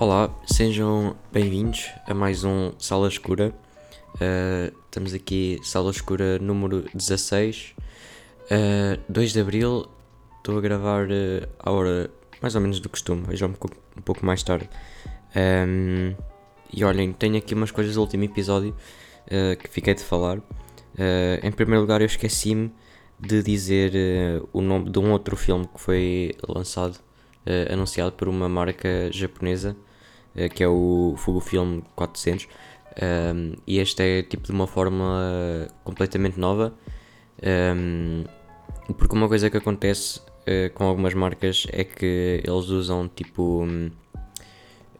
Olá, sejam bem-vindos a mais um Sala Escura. Uh, estamos aqui, Sala Escura número 16, uh, 2 de Abril. Estou a gravar uh, à hora mais ou menos do costume, hoje é um pouco, um pouco mais tarde. Um, e olhem, tenho aqui umas coisas do último episódio uh, que fiquei de falar. Em primeiro lugar, eu esqueci-me de dizer o nome de um outro filme que foi lançado, anunciado por uma marca japonesa, que é o Fujifilm 400. Um, e este é tipo de uma forma completamente nova. Um, porque uma coisa que acontece com algumas marcas é que eles usam tipo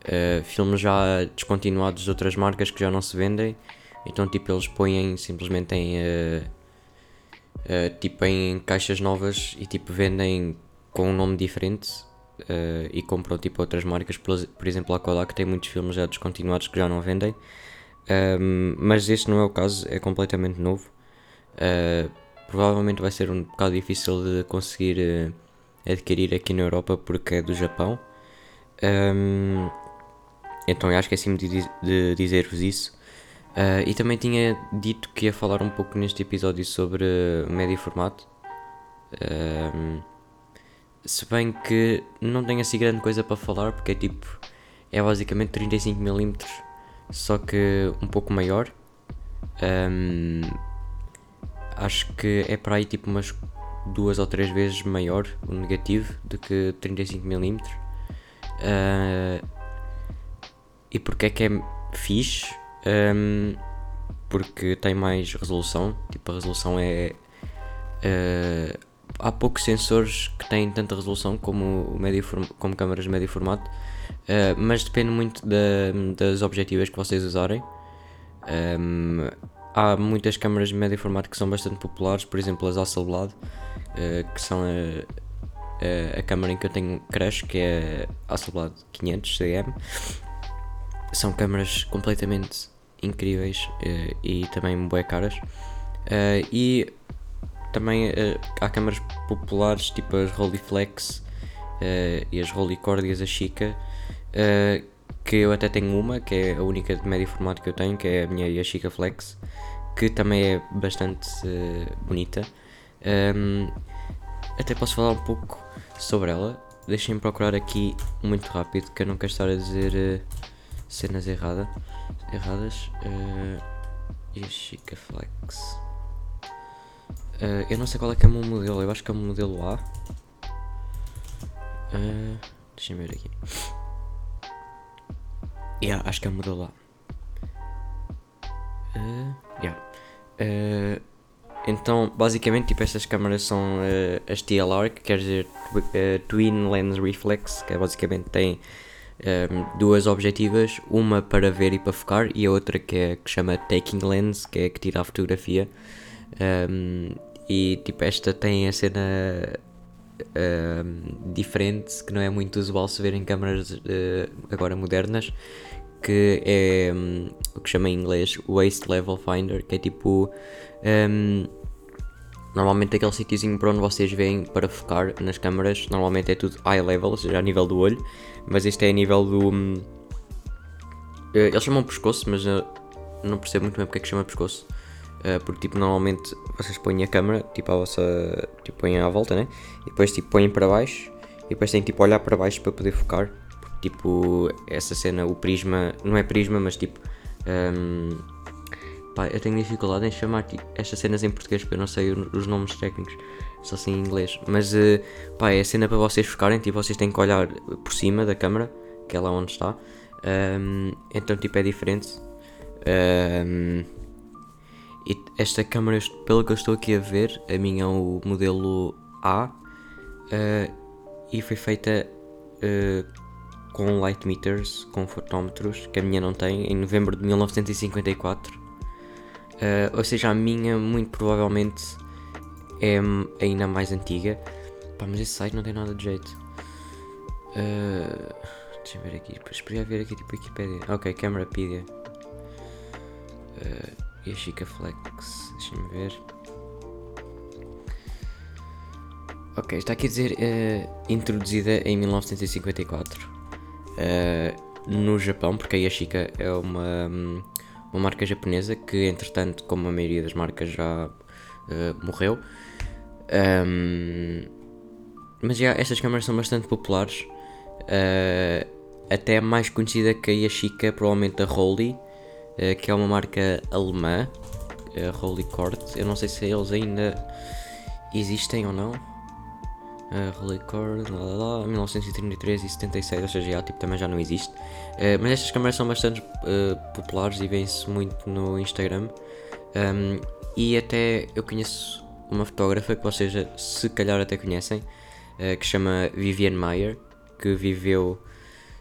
uh, filmes já descontinuados de outras marcas que já não se vendem. Então tipo eles põem simplesmente em uh, uh, tipo em caixas novas e tipo vendem com um nome diferente e compram tipo outras marcas, por, exemplo a Kodak tem muitos filmes já descontinuados que já não vendem. Um, mas este não é o caso, é completamente novo. provavelmente vai ser um bocado difícil de conseguir adquirir aqui na Europa porque é do Japão. Um, então eu que é assim de, de dizer-vos isso. Uh, e também tinha dito que ia falar um pouco neste episódio sobre médio formato. Uh, se bem que não tenho assim grande coisa para falar, porque é tipo. É basicamente 35mm, só que um pouco maior. Um, acho que é para aí tipo umas duas ou três vezes maior o negativo do que 35mm. Uh, e porque é que é fixe? Um, porque tem mais resolução. Tipo, a resolução é. Uh, há poucos sensores que têm tanta resolução como, o médio como câmaras de médio formato, uh, mas depende muito da, das objetivas que vocês usarem. Um, há muitas câmaras de médio formato que são bastante populares, por exemplo as Hasselblad, uh, que são a, a, a, câmera em que eu tenho crush, que é a Hasselblad 500 CM são câmaras completamente incríveis uh, e também bué caras. Uh, e também uh, há câmaras populares tipo as Rolleiflex e as Rolleicord e as Chica, que eu até tenho uma, que é a única de médio formato que eu tenho, que é a minha Yashica Flex, que também é bastante bonita. Um, até posso falar um pouco sobre ela. Deixem-me procurar aqui muito rápido, que eu não quero estar a dizer cenas errada, erradas. Uh, a Chica Flex. Uh, eu não sei qual é que é o meu modelo, eu acho que é o modelo A. Uh, Deixa-me ver aqui. Yeah, acho que é o modelo A. Uh, yeah. Uh, então, basicamente, tipo, estas câmaras são uh, as TLR, que quer dizer Twin Lens Reflex, que é, basicamente tem um, duas objetivas, uma para ver e para focar e a outra que é que chama Taking Lens, que é que tira a fotografia. Um, e tipo, esta tem a cena um, diferente que não é muito usual se ver em câmaras uh, agora modernas, que é o que chama em inglês Waste Level Finder, que é tipo Normalmente aquele sítiozinho para onde vocês veem para focar nas câmaras, normalmente é tudo eye level, ou seja, a nível do olho, mas este é a nível do. Uh, eles chamam pescoço, mas uh, não percebo muito bem porque é que chama pescoço. Uh, porque tipo, normalmente vocês põem a câmera, tipo a vossa. Tipo, põem à volta, né? E depois tipo põem para baixo e depois têm tipo olhar para baixo para poder focar. Porque tipo, essa cena, o prisma, não é prisma, mas tipo. Um, Pá, eu tenho dificuldade em chamar estas cenas em português porque eu não sei os nomes técnicos, só assim em inglês. Mas uh, pá, é a cena para vocês focarem, tipo, vocês têm que olhar por cima da câmera, que é lá onde está. Um, então, tipo, é diferente. Um, e esta câmera, pelo que eu estou aqui a ver, a minha é o modelo A uh, e foi feita uh, com light meters, com fotómetros, que a minha não tem, em novembro de 1954. Uh, ou seja, a minha muito provavelmente é ainda mais antiga. Pá, mas esse site não tem nada de jeito. Uh, deixa eu ver aqui. Depois podia ver aqui tipo Wikipedia. Ok, Camerapedia. Uh, e a Chica Flex. Deixa-me ver. Ok, está aqui a dizer uh, introduzida em 1954. Uh, no Japão, porque a Yashica é uma, uma marca japonesa que, entretanto, como a maioria das marcas já uh, morreu. Um, mas já, estas câmaras são bastante populares. Até mais conhecida que a Yashica, provavelmente a Rolly, que é uma marca alemã. A Rolly Cord. Eu não sei se eles ainda existem ou não. Uh, Rolly Cord, lá, lá, lá, 1933 e 76, ou seja, já, tipo, também já não existe. Uh, mas estas câmeras são bastante uh, populares e vêm-se muito no Instagram. Um, e até eu conheço uma fotógrafa que vocês se calhar até conhecem, uh, que chama Vivienne Mayer, que viveu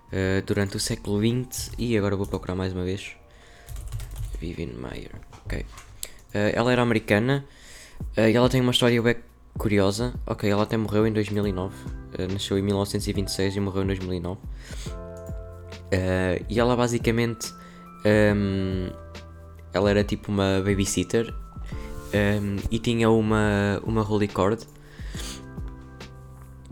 uh, durante o século XX e agora vou procurar mais uma vez. Vivienne Mayer, ok. Uh, ela era americana e ela tem uma história bem curiosa. Ok, ela até morreu em 2009, nasceu em 1926 e morreu em 2009. e ela basicamente. Um, ela era tipo uma babysitter um, e tinha uma, uma holy cord.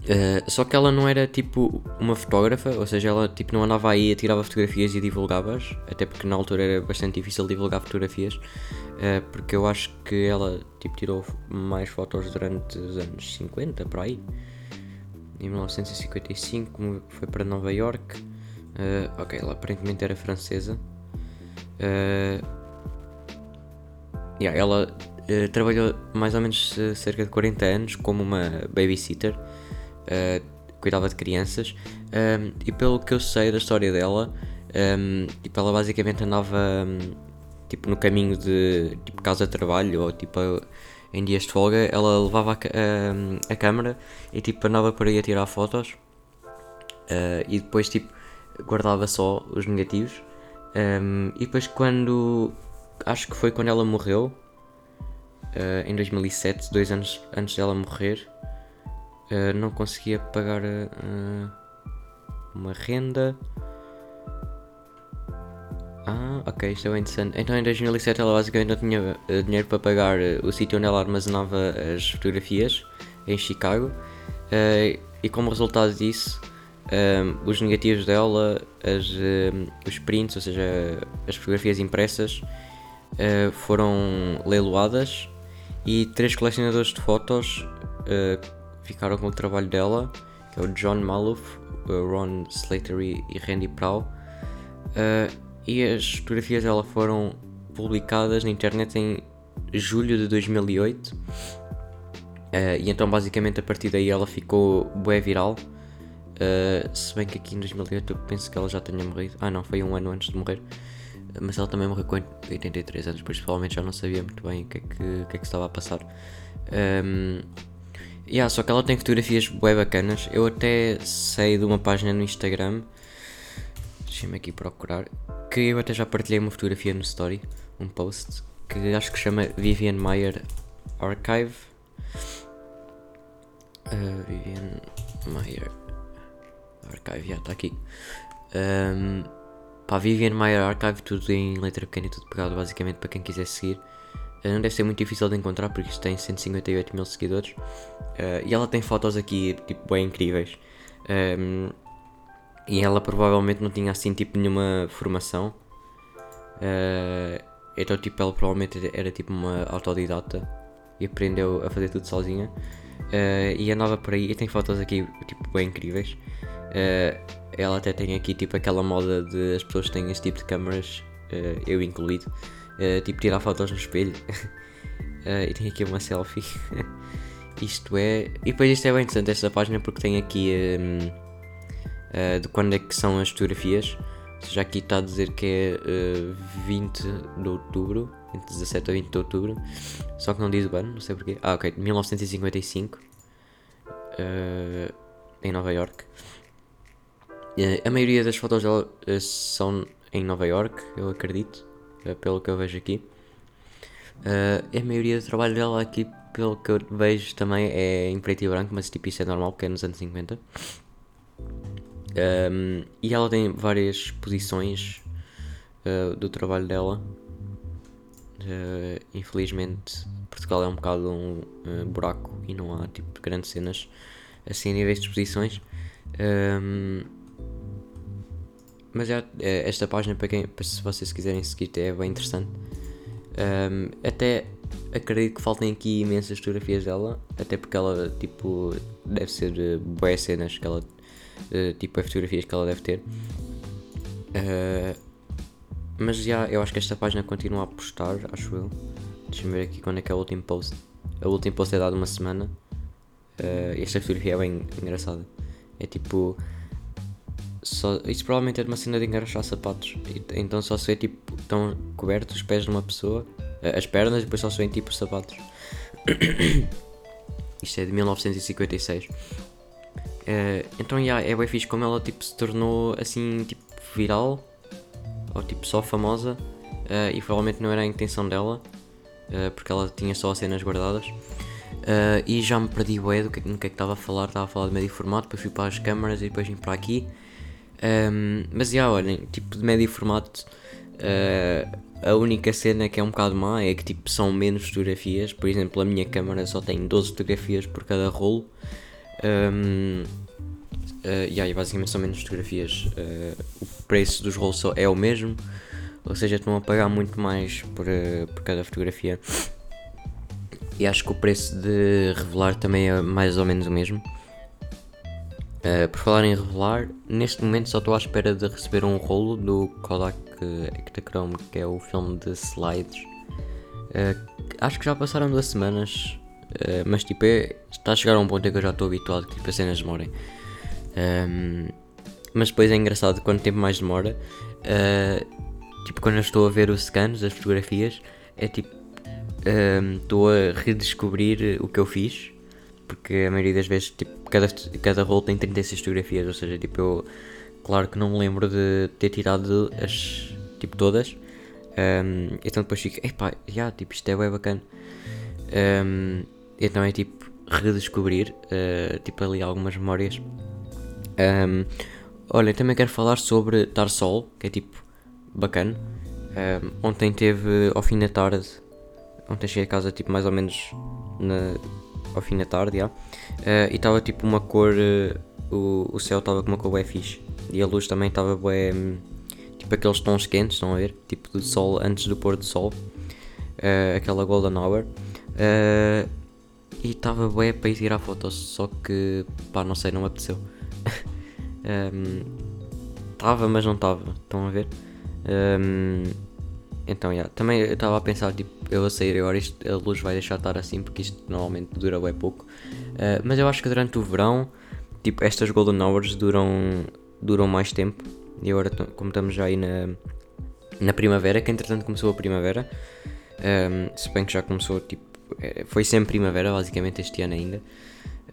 Uh, só que ela não era tipo uma fotógrafa, ou seja, ela tipo não andava aí, tirava fotografias e divulgava-as, até porque na altura era bastante difícil divulgar fotografias, uh, porque eu acho que ela tipo tirou mais fotos durante os anos 50, por aí. Em 1955 foi para Nova York. Uh, ok, ela aparentemente era francesa. Yeah, ela trabalhou mais ou menos cerca de 40 anos como uma babysitter, uh, cuidava de crianças, um, e pelo que eu sei da história dela, um, tipo, ela basicamente andava um, tipo, no caminho de tipo, casa de trabalho ou tipo em dias de folga, ela levava a, a, câmera e tipo, andava por aí a tirar fotos. E depois tipo, guardava só os negativos. E depois quando acho que foi quando ela morreu uh, em 2007, dois anos antes dela morrer, uh, não conseguia pagar uh, uma renda. Ah, ok, isto é bem interessante. Então em 2007 ela basicamente não tinha dinheiro para pagar o sítio onde ela armazenava as fotografias em Chicago. e como resultado disso, os negativos dela, as, os prints, ou seja, as fotografias impressas, foram leiloadas e três colecionadores de fotos uh, ficaram com o trabalho dela, que é o John Maloof, Ron Slattery e Randy Prowl. Uh, e as fotografias dela foram publicadas na internet em julho de 2008. Uh, eh, e então basicamente a partir daí ela ficou bué viral. Uh, se bem que aqui em 2008 eu penso que ela já tenha morrido. Ah não, foi um ano antes de morrer mas ela também morreu com 83 anos, provavelmente já não sabia muito bem o que é que, que, é que estava a passar. Um, yeah, só que ela tem fotografias bem bacanas. Eu até sei de uma página no Instagram, deixa-me aqui procurar, que eu até já partilhei uma fotografia no story, um post, que acho que chama Vivian Meyer Archive. Uh, Vivian Meyer Archive, já está aqui. Um, Vivian Meyer Archive, tudo em letra pequena e tudo pegado, basicamente, para quem quiser seguir. Uh, não deve ser muito difícil de encontrar porque isto tem 158 mil seguidores. Uh, e ela tem fotos aqui, tipo, bem incríveis. Um, ehm, e ela provavelmente não tinha assim, tipo, nenhuma formação. Uh, então, tipo, ela provavelmente era tipo uma autodidata e aprendeu a fazer tudo sozinha. e andava por aí e tem fotos aqui, tipo, bem incríveis. Uh, ela até tem aqui tipo aquela moda de as pessoas têm este tipo de câmaras, uh, eu incluído, uh, tipo tirar fotos no espelho. uh, e tem aqui uma selfie. isto é. E depois isto é bem interessante esta página porque tem aqui um, de quando é que são as fotografias. Ou seja, aqui está a dizer que é 20 de outubro, entre 17 a 20 de outubro. Só que não diz o ano, não sei porquê. Ah, ok, 1955. em Nova York. Eh, a maioria das fotos dela eh, são em Nova York, eu acredito, eh, pelo que eu vejo aqui. a maioria do trabalho dela aqui, pelo que eu vejo também, é em preto e branco, mas tipo isso é normal porque é nos anos 50. Um, e ela tem várias posições uh, do trabalho dela. Uh, infelizmente, Portugal é um bocado um uh, buraco e não há tipo grandes cenas assim a níveis de exposições. Um, mas já, é, esta página, para quem, para se vocês quiserem seguir, é bem interessante. Um, até acredito que faltem aqui imensas fotografias dela, até porque ela, tipo, deve ser uh, boas cenas que ela, uh, tipo, as fotografias que ela deve ter. Uh, mas já, eu acho que esta página continua a postar, acho eu. Deixa-me ver aqui quando é que é o último post. A última post é dado uma semana. Uh, esta fotografia é bem engraçada. É tipo. Só, isso provavelmente é de uma cena de engraxar sapatos. Então só se vê tipo. Estão cobertos os pés de uma pessoa, uh, as pernas, e depois só se vêem tipo os sapatos. Isto é de 1956. Uh, então yeah, é bem fixe como ela tipo, se tornou assim tipo viral ou tipo só famosa uh, e provavelmente não era a intenção dela uh, porque ela tinha só as cenas guardadas Uh, e já me perdi o do que, que é que estava a falar, estava a falar de médio formato, depois fui para as câmaras e depois vim para aqui. Um, mas já olhem, tipo de médio formato, uh, a única cena que é um bocado má é que tipo são menos fotografias. Por exemplo, a minha câmera só tem 12 fotografias por cada rolo. Um, uh, e aí basicamente são menos fotografias. Uh, o preço dos rolos é o mesmo, ou seja, estão a pagar muito mais por, uh, por cada fotografia. E acho que o preço de revelar também é mais ou menos o mesmo. Uh, por falar em revelar, neste momento só estou à espera de receber um rolo do Kodak Ektachrome, que é o filme de slides. Uh, acho que já passaram duas semanas, uh, mas tipo, é, está a chegar a um ponto em que eu já estou habituado que tipo, as cenas demorem. Um, ehm, mas depois é engraçado, quanto tempo mais demora, tipo, quando eu estou a ver os scans, as fotografias, é tipo, estou um, a redescobrir o que eu fiz, porque a maioria das vezes, tipo, cada, cada rolo tem 36 fotografias, ou seja, tipo, eu, claro que não me lembro de ter tirado as, tipo, todas, um, então depois fico, epá, já, yeah, tipo, isto é bem bacana. Um, então é tipo, redescobrir, uh, tipo, ali algumas memórias. Um, olha, também quero falar sobre Dar Sol, que é tipo, bacana. Um, ontem teve, ao fim da tarde, Ontem cheguei a casa tipo mais ou menos na, ao fim da tarde. Uh, e estava tipo uma cor. Uh, o, o céu estava com uma cor bem fixe. E a luz também estava bem. Tipo aqueles tons quentes, estão a ver? Tipo do sol antes do pôr do sol. Uh, aquela golden hour. e estava bem para ir tirar fotos, só que pá, não sei, não me apeteceu. Estava, um, mas não estava, estão a ver? Um, então, yeah. também eu estava a pensar, tipo, eu vou sair agora, isto, a luz vai deixar de estar assim, porque isto normalmente dura bem pouco. Uh, mas eu acho que durante o verão, tipo, estas Golden Hours duram, duram mais tempo. E agora, como estamos já aí na, na primavera, que entretanto começou a primavera, um, se bem que já começou, tipo, é, foi sempre primavera, basicamente, este ano ainda.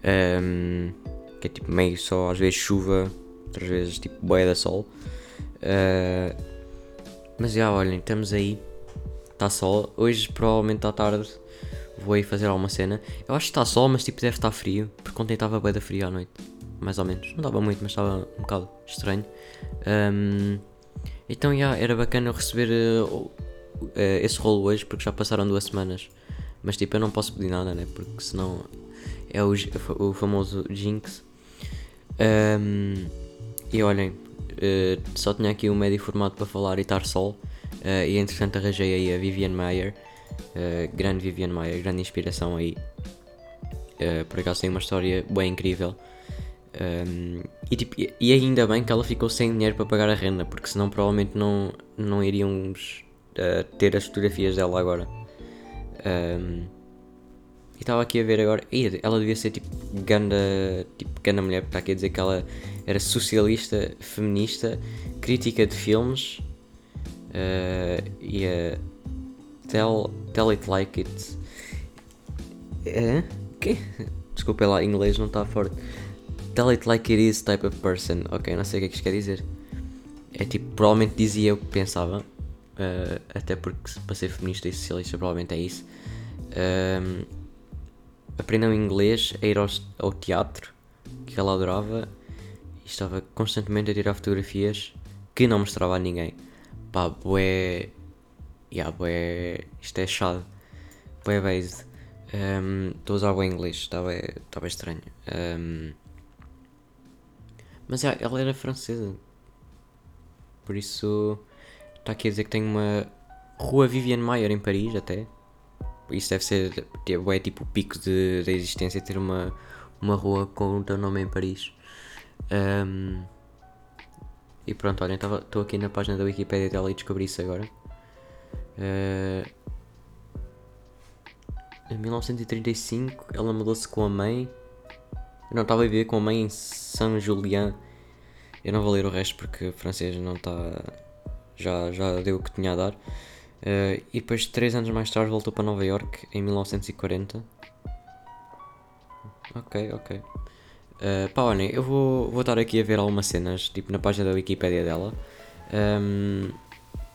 Um, que é tipo meio só, às vezes chuva, outras vezes tipo boia da sol. Uh, mas já olhem, estamos aí. Está sol. Hoje provavelmente à tarde vou aí fazer alguma cena. Eu acho que está sol, mas tipo deve estar frio. Porque ontem estava bem da frio à noite. Mais ou menos. Não estava muito, mas estava um bocado estranho. Um, então já era bacana receber uh, uh, esse rolo hoje porque já passaram duas semanas. Mas tipo eu não posso pedir nada, né? Porque senão é o, o famoso Jinx. Um, e olhem, Uh, só tinha aqui um médio formato para falar e estar sol. Uh, e entretanto arranjei aí a Vivian Mayer. Uh, grande Vivian Mayer, grande inspiração aí. por acaso tem uma história bem incrível. Um, e, tipo, e ainda bem que ela ficou sem dinheiro para pagar a renda, porque senão provavelmente não, não iríamos ter as fotografias dela agora. Um, estava aqui a ver agora. Ih, ela devia ser tipo ganda, tipo ganda mulher, porque está aqui a dizer que ela era socialista, feminista, crítica de filmes uh, e a tell, tell It Like It. É? Que? Desculpa lá, inglês não está forte. Tell It Like It Is type of person. Ok, não sei o que é que isto quer dizer. É tipo, provavelmente dizia o que pensava. Uh, até porque para ser feminista e socialista provavelmente é isso. Um, aprendam inglês a ir ao, ao teatro, que ela adorava e estava constantemente a tirar fotografias que não mostrava a ninguém. Pá, bué. Yeah, bué. Isto é chato. Bué based. Um, estou a usar o inglês, estava estava estranho. Um, mas yeah, ela era francesa. Por isso, está aqui a dizer que tem uma rua Vivian Mayer em Paris, até. Isso deve ser é tipo o pico de, da existência ter uma, uma rua com o teu nome em Paris. Um, e pronto, olhem, estou aqui na página da Wikipedia dela e descobri isso agora. Uh, em 1935 ela mudou-se com a mãe. Eu não estava a viver com a mãe em Saint-Julien. Eu não vou ler o resto porque o francês não está. Já, já deu o que tinha a dar. Uh, e depois, três anos mais tarde, voltou para Nova York em 1940. Ok, ok. Uh, pá, olhem, eu vou, vou estar aqui a ver algumas cenas, tipo na página da Wikipedia dela. Um,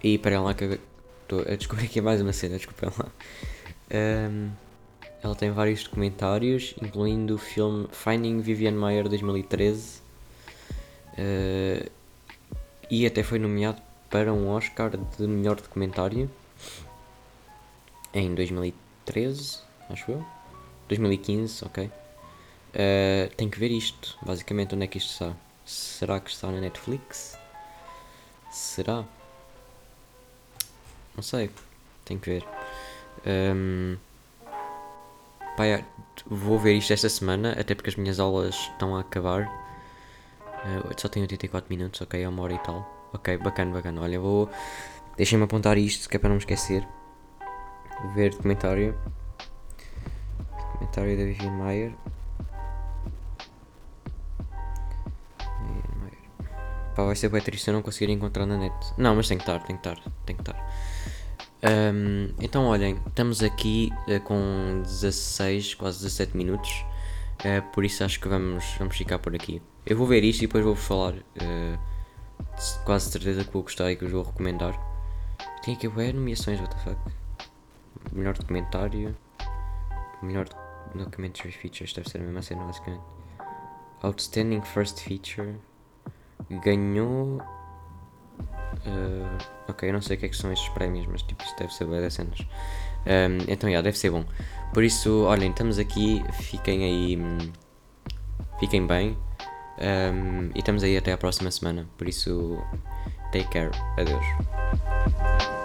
e para lá que estou a descobrir aqui mais uma cena, desculpem lá. Um, ela tem vários documentários, incluindo o filme Finding Vivian Mayer 2013. Uh, e até foi nomeado para um Oscar de melhor documentário em 2013, acho eu. 2015, ok. Uh, tenho que ver isto, basicamente onde é que isto está. Será que está na Netflix? Será? Não sei, tenho que ver. Um, pá, vou ver isto esta semana, até porque as minhas aulas estão a acabar. Uh, só tenho 84 minutos, ok, é uma hora e tal. Ok, bacana, bacana. Olha, vou. Deixem-me apontar isto, que é para não me esquecer. Ver documentário. Documentário da Vivian Mayer. Pá, vai ser bem triste eu não conseguir encontrar na net. Não, mas tem que estar, tem que estar, tem que estar. Um, então, olhem, estamos aqui uh, com 16, quase 17 minutos. Uh, por isso acho que vamos, vamos ficar por aqui. Eu vou ver isto e depois vou-vos falar. Uh, quase certeza que vou gostar e que vos vou recomendar. Tem aqui bué nomeações, what the fuck. Melhor documentário. Melhor documentary features, deve ser a mesma cena basicamente. Outstanding First Feature. Ganhou. Uh, ok, eu não sei o que, é que são estes prémios, mas tipo, isto deve ser bué das cenas. Um, então, já, yeah, deve ser bom. Por isso, olhem, estamos aqui, fiquem aí. Fiquem bem. Um, e estamos aí até a próxima semana. Por isso, take care. Adeus.